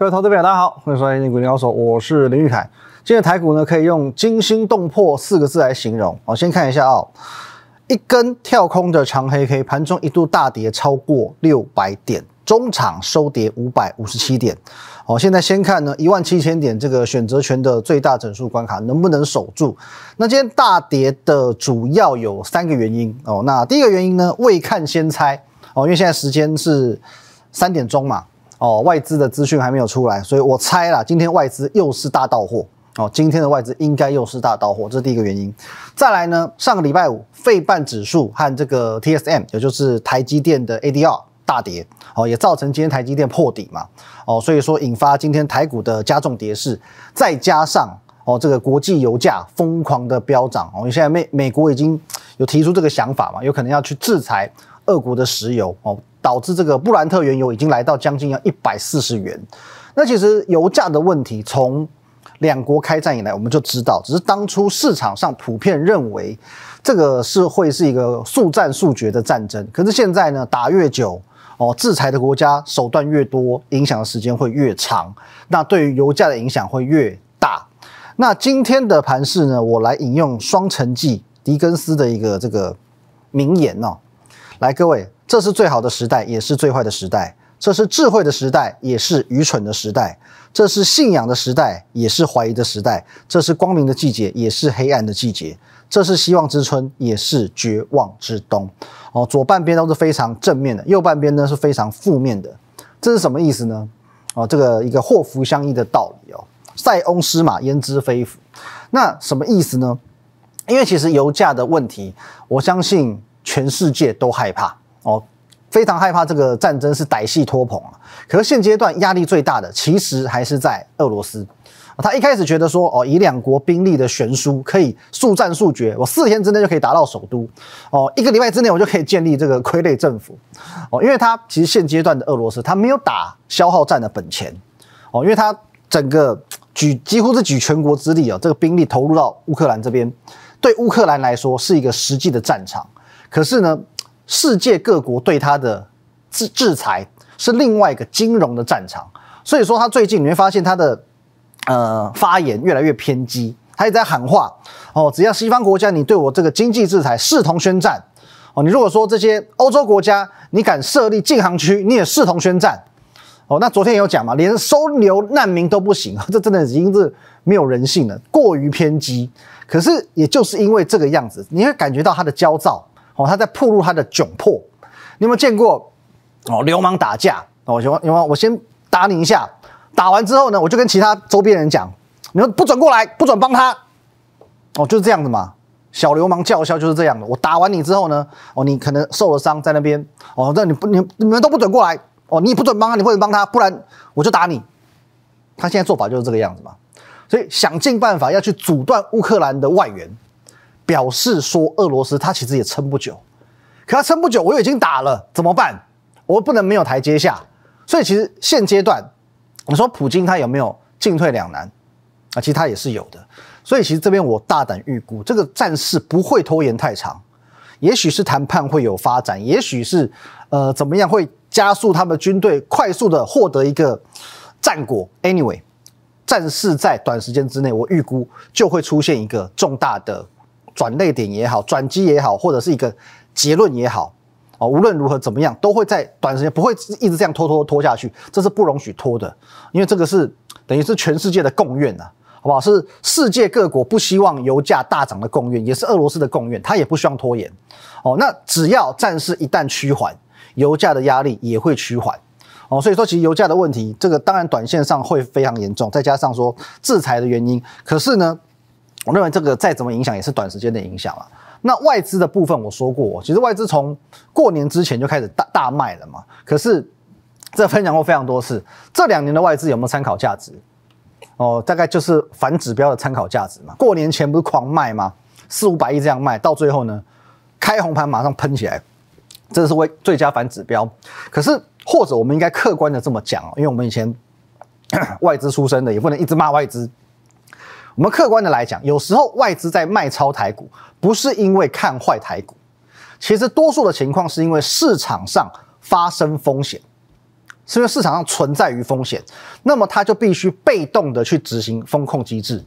各位投资朋友，大家好，欢迎收看《股鸟手》，我是林玉凯。今天台股呢，可以用惊心动魄四个字来形容。我先看一下啊，一根跳空的长黑 K，盘中一度大跌超过六百点，中场收跌五百五十七点。好，现在先看呢一万七千点这个选择权的最大整数关卡能不能守住？那今天大跌的主要有三个原因哦。那第一个原因呢，未看先猜哦，因为现在时间是三点钟嘛，哦，外资的资讯还没有出来，所以我猜啦，今天外资又是大到货哦，今天的外资应该又是大到货，这是第一个原因。再来呢，上个礼拜五费半指数和这个 TSM，也就是台积电的 ADR。大跌哦，也造成今天台积电破底嘛哦，所以说引发今天台股的加重跌势，再加上哦这个国际油价疯狂的飙涨哦，因为现在美美国已经有提出这个想法嘛，有可能要去制裁俄国的石油哦，导致这个布兰特原油已经来到将近要一百四十元。那其实油价的问题从两国开战以来我们就知道，只是当初市场上普遍认为这个是会是一个速战速决的战争，可是现在呢打越久。哦，制裁的国家手段越多，影响的时间会越长，那对于油价的影响会越大。那今天的盘势呢，我来引用双城记狄更斯的一个这个名言哦，来各位，这是最好的时代，也是最坏的时代；这是智慧的时代，也是愚蠢的时代；这是信仰的时代，也是怀疑的时代；这是光明的季节，也是黑暗的季节。这是希望之春，也是绝望之冬。哦，左半边都是非常正面的，右半边呢是非常负面的。这是什么意思呢？哦，这个一个祸福相依的道理哦。塞翁失马，焉知非福？那什么意思呢？因为其实油价的问题，我相信全世界都害怕哦，非常害怕这个战争是歹戏拖棚啊。可是现阶段压力最大的，其实还是在俄罗斯。他一开始觉得说，哦，以两国兵力的悬殊，可以速战速决，我四天之内就可以达到首都，哦，一个礼拜之内我就可以建立这个傀儡政府，哦，因为他其实现阶段的俄罗斯，他没有打消耗战的本钱，哦，因为他整个举几乎是举全国之力哦，这个兵力投入到乌克兰这边，对乌克兰来说是一个实际的战场，可是呢，世界各国对他的制制裁是另外一个金融的战场，所以说他最近你会发现他的。呃，发言越来越偏激，他也在喊话哦，只要西方国家你对我这个经济制裁视同宣战哦，你如果说这些欧洲国家你敢设立禁航区，你也视同宣战哦。那昨天有讲嘛，连收留难民都不行，这真的已经是没有人性了，过于偏激。可是也就是因为这个样子，你会感觉到他的焦躁哦，他在暴露他的窘迫。你有没有见过哦，流氓打架哦？有有吗？我先打你一下。打完之后呢，我就跟其他周边人讲，你们不准过来，不准帮他，哦，就是这样子嘛。小流氓叫嚣就是这样的。我打完你之后呢，哦，你可能受了伤在那边，哦，那你不你你们都不准过来，哦，你不准帮他，你不能帮他，不然我就打你。他现在做法就是这个样子嘛。所以想尽办法要去阻断乌克兰的外援，表示说俄罗斯他其实也撑不久，可他撑不久，我又已经打了，怎么办？我不能没有台阶下。所以其实现阶段。你说普京他有没有进退两难啊？其实他也是有的，所以其实这边我大胆预估，这个战事不会拖延太长，也许是谈判会有发展，也许是呃怎么样会加速他们军队快速的获得一个战果。Anyway，战事在短时间之内，我预估就会出现一个重大的转捩点也好，转机也好，或者是一个结论也好。哦，无论如何怎么样，都会在短时间不会一直这样拖拖拖下去，这是不容许拖的，因为这个是等于是全世界的共愿呐，好不好？是世界各国不希望油价大涨的共愿，也是俄罗斯的共愿，他也不希望拖延。哦，那只要战事一旦趋缓，油价的压力也会趋缓。哦，所以说其实油价的问题，这个当然短线上会非常严重，再加上说制裁的原因，可是呢，我认为这个再怎么影响也是短时间的影响了。那外资的部分，我说过，其实外资从过年之前就开始大大卖了嘛。可是这分享过非常多次，这两年的外资有没有参考价值？哦，大概就是反指标的参考价值嘛。过年前不是狂卖吗？四五百亿这样卖，到最后呢，开红盘马上喷起来，这是为最佳反指标。可是或者我们应该客观的这么讲，因为我们以前 外资出身的，也不能一直骂外资。我们客观的来讲，有时候外资在卖超台股，不是因为看坏台股，其实多数的情况是因为市场上发生风险，是因为市场上存在于风险，那么它就必须被动的去执行风控机制，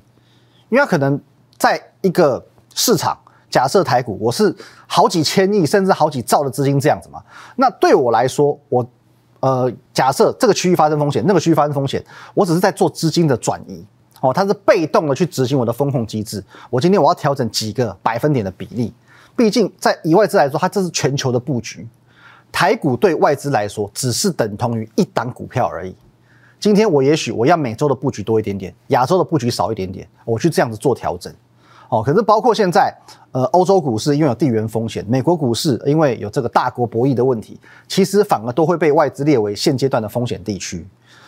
因为可能在一个市场，假设台股我是好几千亿甚至好几兆的资金这样子嘛，那对我来说，我呃假设这个区域发生风险，那个区域发生风险，我只是在做资金的转移，哦，它是被动的去执行我的风控机制，我今天我要调整几个百分点的比例，毕竟在以外资来说，它这是全球的布局。台股对外资来说只是等同于一档股票而已。今天我也许我要美洲的布局多一点点，亚洲的布局少一点点，我去这样子做调整。哦，可是包括现在，呃，欧洲股市因为有地缘风险，美国股市因为有这个大国博弈的问题，其实反而都会被外资列为现阶段的风险地区。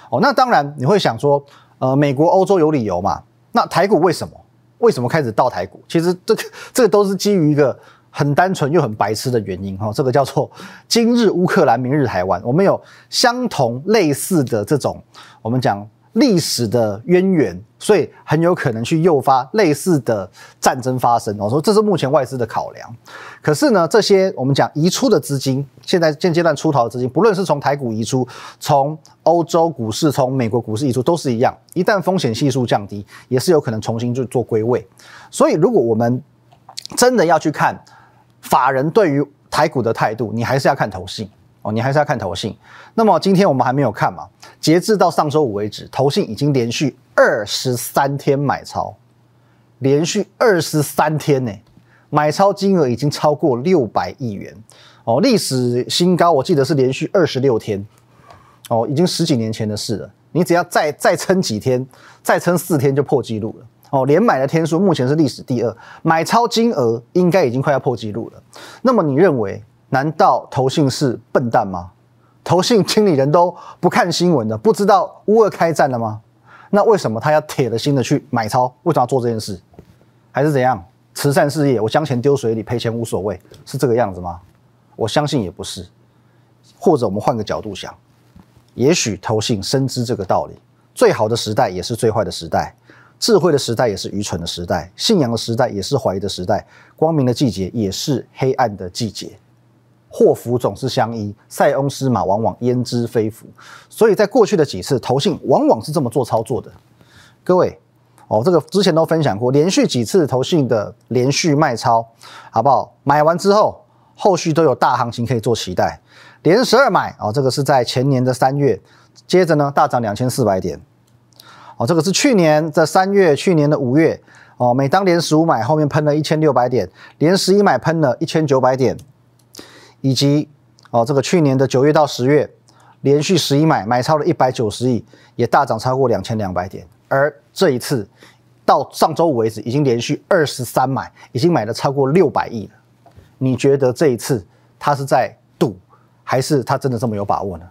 哦，那当然你会想说，呃，美国、欧洲有理由嘛？那台股为什么？为什么开始倒台股？其实这个 这个都是基于一个。很单纯又很白痴的原因哈，这个叫做今日乌克兰，明日台湾。我们有相同类似的这种，我们讲历史的渊源，所以很有可能去诱发类似的战争发生。我说这是目前外资的考量。可是呢，这些我们讲移出的资金，现在现阶段出逃的资金，不论是从台股移出，从欧洲股市、从美国股市移出，都是一样。一旦风险系数降低，也是有可能重新去做归位。所以，如果我们真的要去看，法人对于台股的态度，你还是要看投信哦，你还是要看投信。那么今天我们还没有看嘛？截至到上周五为止，投信已经连续二十三天买超，连续二十三天呢，买超金额已经超过六百亿元哦，历史新高。我记得是连续二十六天哦，已经十几年前的事了。你只要再再撑几天，再撑四天就破纪录了。哦，连买的天数目前是历史第二，买超金额应该已经快要破纪录了。那么你认为，难道投信是笨蛋吗？投信经理人都不看新闻的，不知道乌二开战了吗？那为什么他要铁了心的去买超？为什么要做这件事？还是怎样？慈善事业，我将钱丢水里，赔钱无所谓，是这个样子吗？我相信也不是。或者我们换个角度想，也许投信深知这个道理：最好的时代也是最坏的时代。智慧的时代也是愚蠢的时代，信仰的时代也是怀疑的时代，光明的季节也是黑暗的季节。祸福总是相依，塞翁失马往往焉知非福。所以在过去的几次投信往往是这么做操作的。各位，哦，这个之前都分享过，连续几次投信的连续卖超，好不好？买完之后，后续都有大行情可以做期待。连十二买，哦，这个是在前年的三月，接着呢大涨两千四百点。哦，这个是去年的三月，去年的五月，哦，每当连十五买，后面喷了一千六百点，连十一买喷了一千九百点，以及哦，这个去年的九月到十月，连续十一买，买超了一百九十亿，也大涨超过两千两百点。而这一次到上周五为止，已经连续二十三买，已经买了超过六百亿了。你觉得这一次他是在赌，还是他真的这么有把握呢？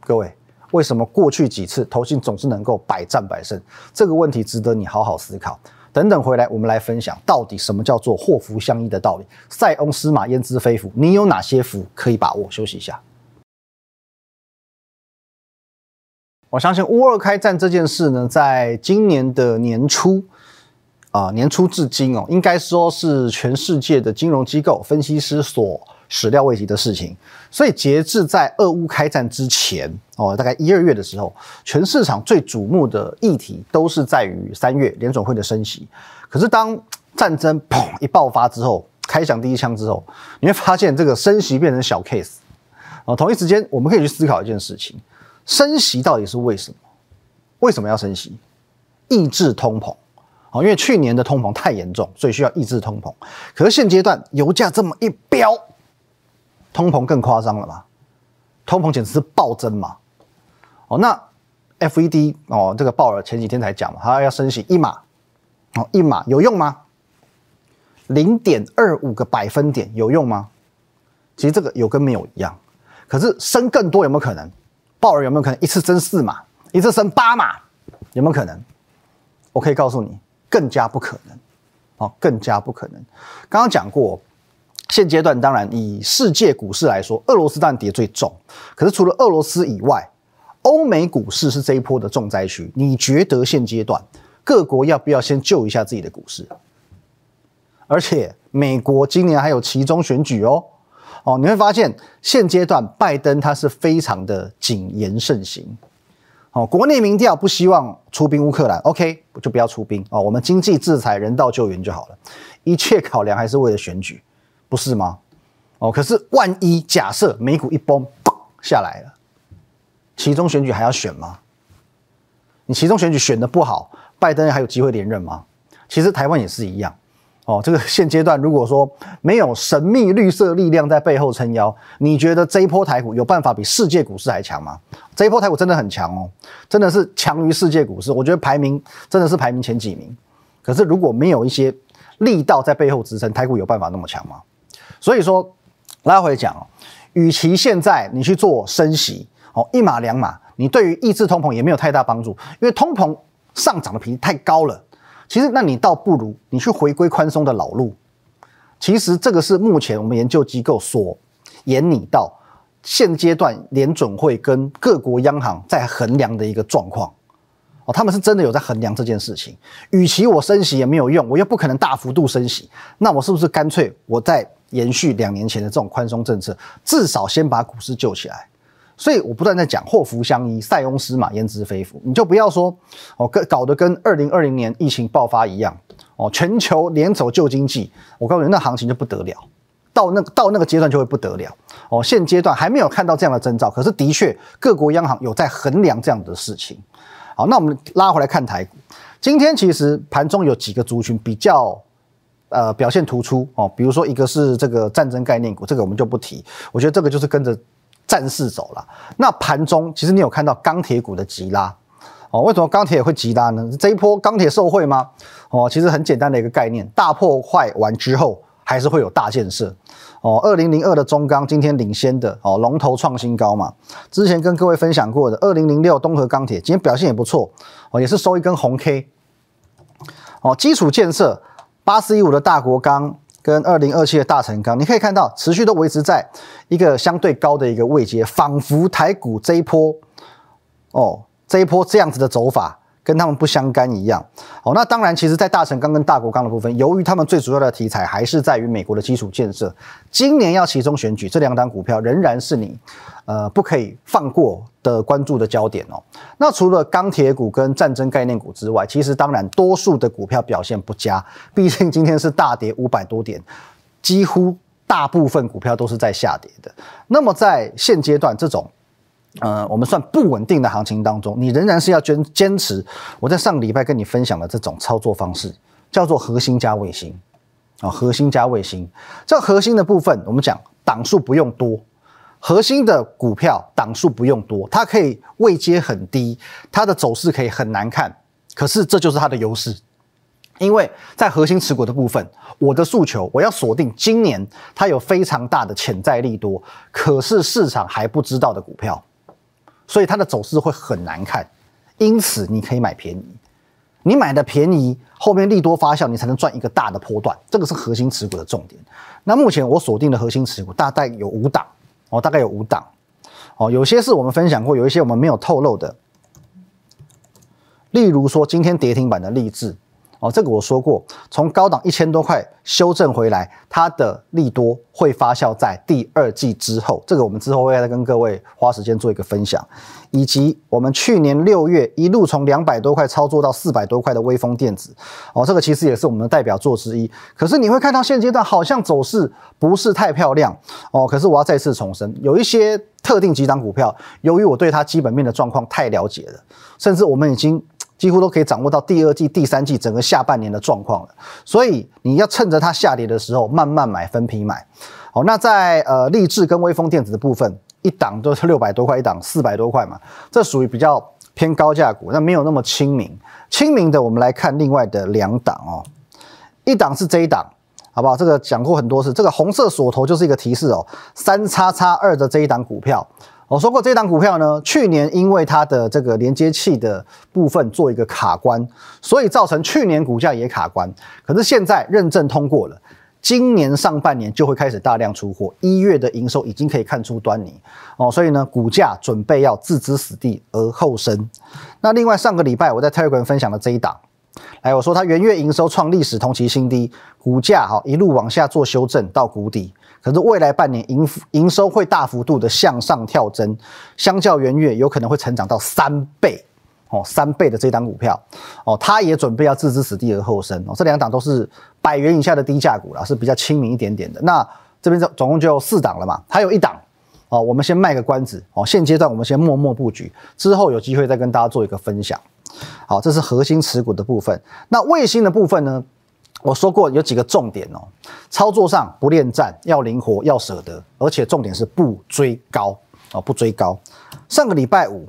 各位？为什么过去几次投信总是能够百战百胜？这个问题值得你好好思考。等等回来，我们来分享到底什么叫做祸福相依的道理。塞翁失马，焉知非福？你有哪些福可以把握？休息一下。我相信乌二开战这件事呢，在今年的年初啊，年初至今哦，应该说是全世界的金融机构分析师所。始料未及的事情，所以截至在俄乌开战之前哦，大概一二月的时候，全市场最瞩目的议题都是在于三月联总会的升息。可是当战争砰一爆发之后，开响第一枪之后，你会发现这个升息变成小 case 哦。同一时间，我们可以去思考一件事情：升息到底是为什么？为什么要升息？抑制通膨哦，因为去年的通膨太严重，所以需要抑制通膨。可是现阶段油价这么一飙。通膨更夸张了嘛？通膨简直是暴增嘛！哦，那 F E D 哦，这个鲍尔前几天才讲嘛，他要升息一码，哦，一码有用吗？零点二五个百分点有用吗？其实这个有跟没有一样。可是升更多有没有可能？鲍尔有没有可能一次升四码，一次升八码？有没有可能？我可以告诉你，更加不可能。哦，更加不可能。刚刚讲过。现阶段当然以世界股市来说，俄罗斯当然跌最重。可是除了俄罗斯以外，欧美股市是这一波的重灾区。你觉得现阶段各国要不要先救一下自己的股市？而且美国今年还有其中选举哦。哦，你会发现现阶段拜登他是非常的谨言慎行。哦，国内民调不希望出兵乌克兰，OK，就不要出兵哦，我们经济制裁、人道救援就好了，一切考量还是为了选举，不是吗？哦，可是万一假设美股一崩，下来了，其中选举还要选吗？你其中选举选的不好，拜登还有机会连任吗？其实台湾也是一样。哦，这个现阶段如果说没有神秘绿色力量在背后撑腰，你觉得这一波台股有办法比世界股市还强吗？这一波台股真的很强哦，真的是强于世界股市，我觉得排名真的是排名前几名。可是如果没有一些力道在背后支撑，台股有办法那么强吗？所以说拉回讲哦，与其现在你去做升息哦，一码两码，你对于抑制通膨也没有太大帮助，因为通膨上涨的频率太高了。其实，那你倒不如你去回归宽松的老路。其实，这个是目前我们研究机构所研拟到现阶段联准会跟各国央行在衡量的一个状况。他们是真的有在衡量这件事情。与其我升息也没有用，我又不可能大幅度升息，那我是不是干脆我再延续两年前的这种宽松政策，至少先把股市救起来？所以我不断在讲祸福相依，塞翁失马焉知非福。你就不要说哦，跟搞得跟二零二零年疫情爆发一样哦，全球联手救经济。我告诉你，那行情就不得了，到那到那个阶段就会不得了哦。现阶段还没有看到这样的征兆，可是的确各国央行有在衡量这样的事情。好，那我们拉回来看台股，今天其实盘中有几个族群比较呃表现突出哦，比如说一个是这个战争概念股，这个我们就不提。我觉得这个就是跟着。战势走了，那盘中其实你有看到钢铁股的急拉哦？为什么钢铁会急拉呢？这一波钢铁受惠吗？哦，其实很简单的一个概念，大破坏完之后还是会有大建设哦。二零零二的中钢今天领先的哦，龙头创新高嘛。之前跟各位分享过的二零零六东河钢铁今天表现也不错哦，也是收一根红 K 哦。基础建设八四一五的大国钢。跟二零二七的大成钢，你可以看到持续都维持在一个相对高的一个位阶，仿佛台股这一波哦，这一波这样子的走法。跟他们不相干一样，哦，那当然，其实，在大成钢跟大国钢的部分，由于他们最主要的题材还是在于美国的基础建设，今年要其中选举，这两档股票仍然是你，呃，不可以放过的关注的焦点哦。那除了钢铁股跟战争概念股之外，其实当然多数的股票表现不佳，毕竟今天是大跌五百多点，几乎大部分股票都是在下跌的。那么在现阶段这种。呃，我们算不稳定的行情当中，你仍然是要坚坚持我在上个礼拜跟你分享的这种操作方式，叫做核心加卫星啊，核心加卫星。这核心的部分，我们讲档数不用多，核心的股票档数不用多，它可以位阶很低，它的走势可以很难看，可是这就是它的优势，因为在核心持股的部分，我的诉求我要锁定今年它有非常大的潜在利多，可是市场还不知道的股票。所以它的走势会很难看，因此你可以买便宜，你买的便宜，后面利多发酵，你才能赚一个大的波段，这个是核心持股的重点。那目前我锁定的核心持股大概有五档，哦，大概有五档，哦，有些是我们分享过，有一些我们没有透露的，例如说今天跌停板的励志。哦，这个我说过，从高档一千多块修正回来，它的利多会发酵在第二季之后。这个我们之后会再跟各位花时间做一个分享，以及我们去年六月一路从两百多块操作到四百多块的微风电子。哦，这个其实也是我们的代表作之一。可是你会看到现阶段好像走势不是太漂亮。哦，可是我要再次重申，有一些特定几档股票，由于我对它基本面的状况太了解了，甚至我们已经。几乎都可以掌握到第二季、第三季整个下半年的状况了，所以你要趁着它下跌的时候慢慢买，分批买。好，那在呃立志跟微风电子的部分，一档都是六百多块，一档四百多块嘛，这属于比较偏高价股，那没有那么亲民。亲民的，我们来看另外的两档哦，一档是这一档，好不好？这个讲过很多次，这个红色锁头就是一个提示哦，三叉叉二的这一档股票。我说过，这档股票呢，去年因为它的这个连接器的部分做一个卡关，所以造成去年股价也卡关。可是现在认证通过了，今年上半年就会开始大量出货，一月的营收已经可以看出端倪哦。所以呢，股价准备要置之死地而后生。那另外上个礼拜我在 Telegram 分享的这一档，来，我说它元月营收创历史同期新低，股价哈一路往下做修正到谷底，可是未来半年营营收会大幅度的向上跳增，相较元月有可能会成长到三倍哦，三倍的这档股票哦，它也准备要置之死地而后生哦，这两档都是百元以下的低价股啦，是比较亲民一点点的。那这边总总共就四档了嘛，还有一档哦，我们先卖个关子哦，现阶段我们先默默布局，之后有机会再跟大家做一个分享。好，这是核心持股的部分。那卫星的部分呢？我说过有几个重点哦，操作上不恋战，要灵活，要舍得，而且重点是不追高哦，不追高。上个礼拜五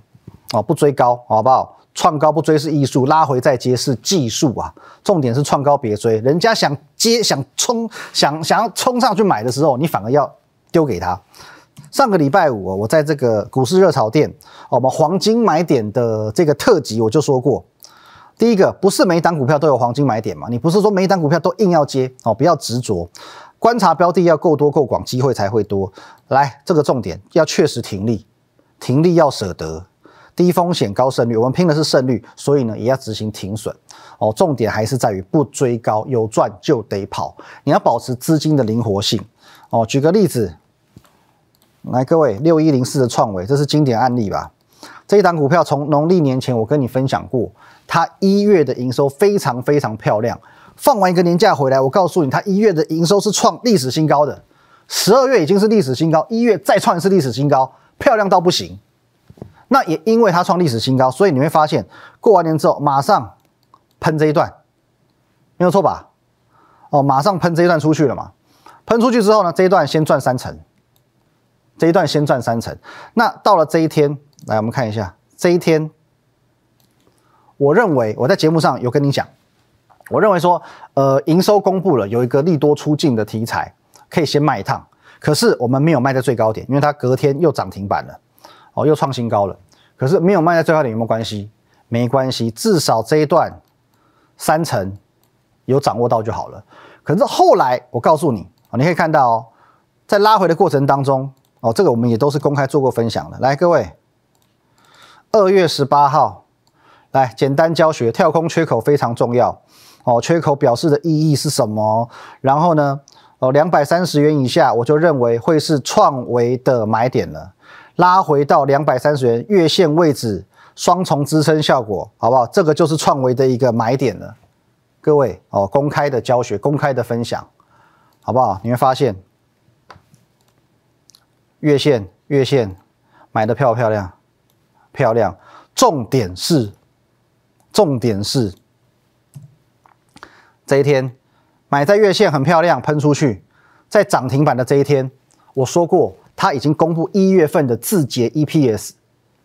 哦，不追高，好不好？创高不追是艺术，拉回再接是技术啊。重点是创高别追，人家想接、想冲、想想要冲上去买的时候，你反而要丢给他。上个礼拜五，我在这个股市热炒店，我们黄金买点的这个特辑，我就说过，第一个不是每一档股票都有黄金买点嘛，你不是说每一档股票都硬要接哦，不要执着，观察标的要够多够广，机会才会多。来，这个重点要确实停利，停利要舍得，低风险高胜率，我们拼的是胜率，所以呢也要执行停损哦。重点还是在于不追高，有赚就得跑，你要保持资金的灵活性哦。举个例子。来，各位，六一零四的创维，这是经典案例吧？这一档股票从农历年前我跟你分享过，它一月的营收非常非常漂亮。放完一个年假回来，我告诉你，它一月的营收是创历史新高。的十二月已经是历史新高，一月再创一次历史新高，漂亮到不行。那也因为它创历史新高，所以你会发现，过完年之后马上喷这一段，没有错吧？哦，马上喷这一段出去了嘛？喷出去之后呢，这一段先赚三成。这一段先赚三成，那到了这一天，来我们看一下这一天，我认为我在节目上有跟你讲，我认为说，呃，营收公布了，有一个利多出尽的题材，可以先卖一趟。可是我们没有卖在最高点，因为它隔天又涨停板了，哦，又创新高了。可是没有卖在最高点有没有关系？没关系，至少这一段三成有掌握到就好了。可是后来我告诉你，啊，你可以看到哦，在拉回的过程当中。哦，这个我们也都是公开做过分享的。来，各位，二月十八号，来简单教学，跳空缺口非常重要。哦，缺口表示的意义是什么？然后呢，哦，两百三十元以下，我就认为会是创维的买点了。拉回到两百三十元月线位置，双重支撑效果，好不好？这个就是创维的一个买点了。各位，哦，公开的教学，公开的分享，好不好？你会发现。月线，月线，买的漂不漂亮？漂亮。重点是，重点是，这一天买在月线很漂亮，喷出去，在涨停板的这一天，我说过，它已经公布一月份的字节 EPS，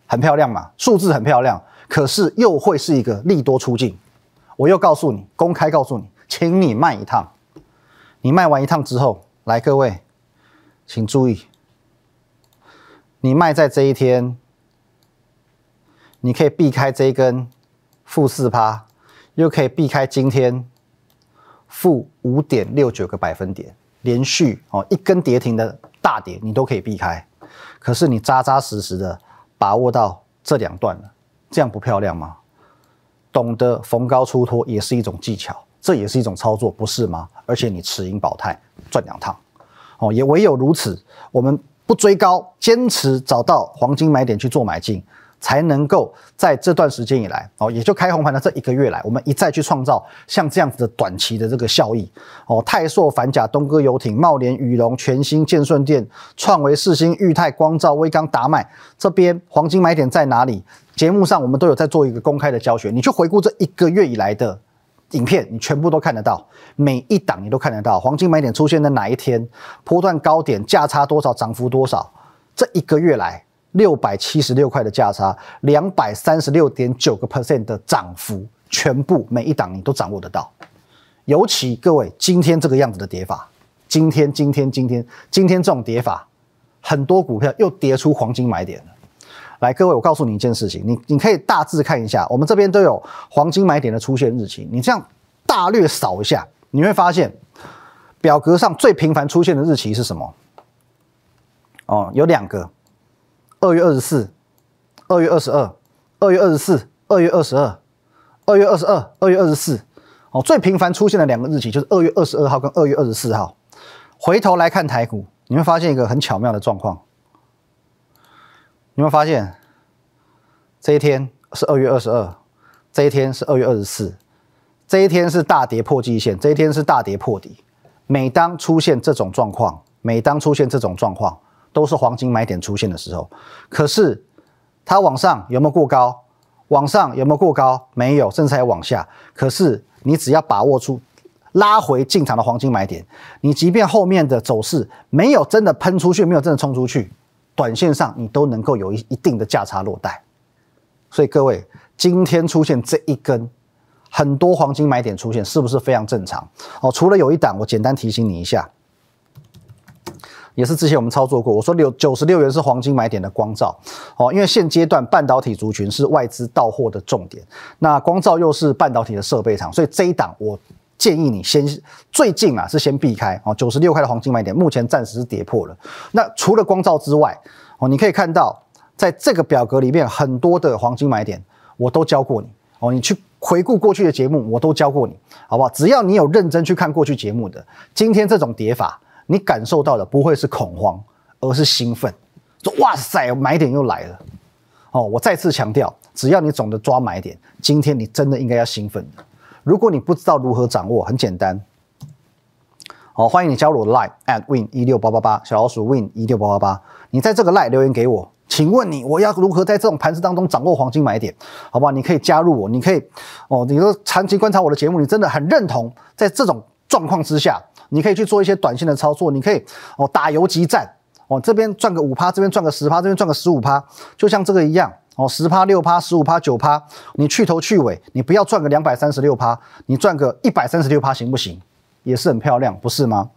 很漂亮嘛，数字很漂亮，可是又会是一个利多出境。我又告诉你，公开告诉你，请你卖一趟。你卖完一趟之后，来各位，请注意。你卖在这一天，你可以避开这一根负四趴，又可以避开今天负五点六九个百分点，连续哦一根跌停的大跌，你都可以避开。可是你扎扎实实的把握到这两段了，这样不漂亮吗？懂得逢高出脱也是一种技巧，这也是一种操作，不是吗？而且你持盈保泰赚两趟，哦，也唯有如此，我们。不追高，坚持找到黄金买点去做买进，才能够在这段时间以来，哦，也就开红盘的这一个月来，我们一再去创造像这样子的短期的这个效益。哦，泰硕、反甲、东哥游艇、茂联、宇龙、全新、建顺电、创维、世新、裕泰、光照、威刚、达麦，这边黄金买点在哪里？节目上我们都有在做一个公开的教学，你去回顾这一个月以来的。影片你全部都看得到，每一档你都看得到，黄金买点出现在哪一天，波段高点价差多少，涨幅多少，这一个月来六百七十六块的价差，两百三十六点九个 percent 的涨幅，全部每一档你都掌握得到。尤其各位今天这个样子的跌法，今天今天今天今天这种跌法，很多股票又跌出黄金买点了。来，各位，我告诉你一件事情，你你可以大致看一下，我们这边都有黄金买点的出现日期，你这样大略扫一下，你会发现表格上最频繁出现的日期是什么？哦，有两个，二月二十四、二月二十二、二月二十四、二月二十二、二月二十二、二月二十四，哦，最频繁出现的两个日期就是二月二十二号跟二月二十四号。回头来看台股，你会发现一个很巧妙的状况。你会发现这一天是二月二十二，这一天是二月二十四，这一天是大跌破季线，这一天是大跌破底。每当出现这种状况，每当出现这种状况，都是黄金买点出现的时候。可是它往上有没有过高？往上有没有过高？没有，甚至还往下。可是你只要把握住拉回进场的黄金买点，你即便后面的走势没有真的喷出去，没有真的冲出去，短线上你都能够有一一定的价差落袋。所以各位，今天出现这一根很多黄金买点出现，是不是非常正常？哦，除了有一档，我简单提醒你一下。也是之前我们操作过，我说六九十六元是黄金买点的光照，哦，因为现阶段半导体族群是外资到货的重点，那光照又是半导体的设备厂，所以这一档我建议你先最近啊是先避开哦，九十六块的黄金买点目前暂时是跌破了。那除了光照之外，哦，你可以看到在这个表格里面很多的黄金买点我都教过你哦，你去回顾过去的节目我都教过你，好不好？只要你有认真去看过去节目的，今天这种跌法。你感受到的不会是恐慌，而是兴奋。说哇塞，买点又来了！哦，我再次强调，只要你懂得抓买点，今天你真的应该要兴奋的。如果你不知道如何掌握，很简单。好，欢迎你加入我的 Line at win 一六八八八，小老鼠 win 一六八八八。你在这个 Line 留言给我，请问你我要如何在这种盘势当中掌握黄金买点？好不好，你可以加入我，你可以哦，你说长期观察我的节目，你真的很认同，在这种状况之下。你可以去做一些短线的操作，你可以哦打游击战哦，这边赚个五趴，这边赚个十趴，这边赚个十五趴，就像这个一样哦，十趴六趴十五趴九趴，你去头去尾，你不要赚个两百三十六趴，你赚个一百三十六趴行不行？也是很漂亮，不是吗？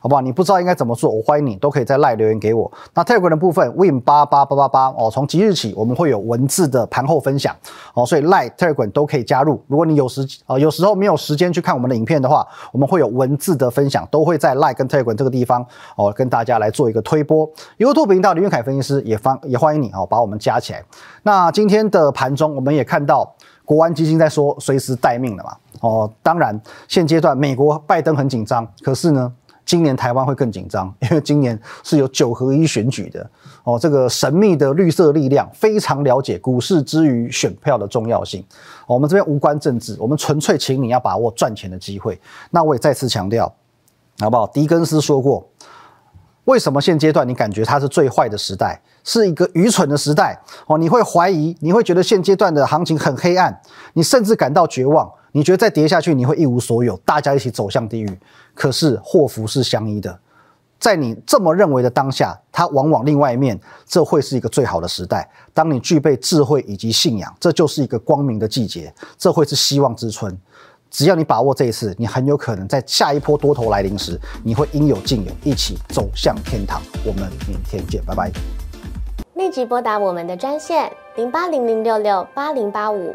好不好？你不知道应该怎么做，我欢迎你都可以在赖留言给我。那 Telegram 的部分 Win 八八八八八哦，从即日起我们会有文字的盘后分享哦，所以赖 Telegram 都可以加入。如果你有时啊有时候没有时间去看我们的影片的话，我们会有文字的分享，都会在赖跟 Telegram 这个地方哦，跟大家来做一个推播。YouTube 频道林云凯分析师也欢也欢迎你哦，把我们加起来。那今天的盘中我们也看到国安基金在说随时待命了嘛哦，当然现阶段美国拜登很紧张，可是呢？今年台湾会更紧张，因为今年是有九合一选举的哦。这个神秘的绿色力量非常了解股市之于选票的重要性。我们这边无关政治，我们纯粹请你要把握赚钱的机会。那我也再次强调，好不好？狄更斯说过，为什么现阶段你感觉它是最坏的时代，是一个愚蠢的时代哦？你会怀疑，你会觉得现阶段的行情很黑暗，你甚至感到绝望。你觉得再跌下去，你会一无所有，大家一起走向地狱。可是祸福是相依的，在你这么认为的当下，它往往另外一面，这会是一个最好的时代。当你具备智慧以及信仰，这就是一个光明的季节，这会是希望之春。只要你把握这一次，你很有可能在下一波多头来临时，你会应有尽有，一起走向天堂。我们明天见，拜拜。立即拨打我们的专线零八零零六六八零八五。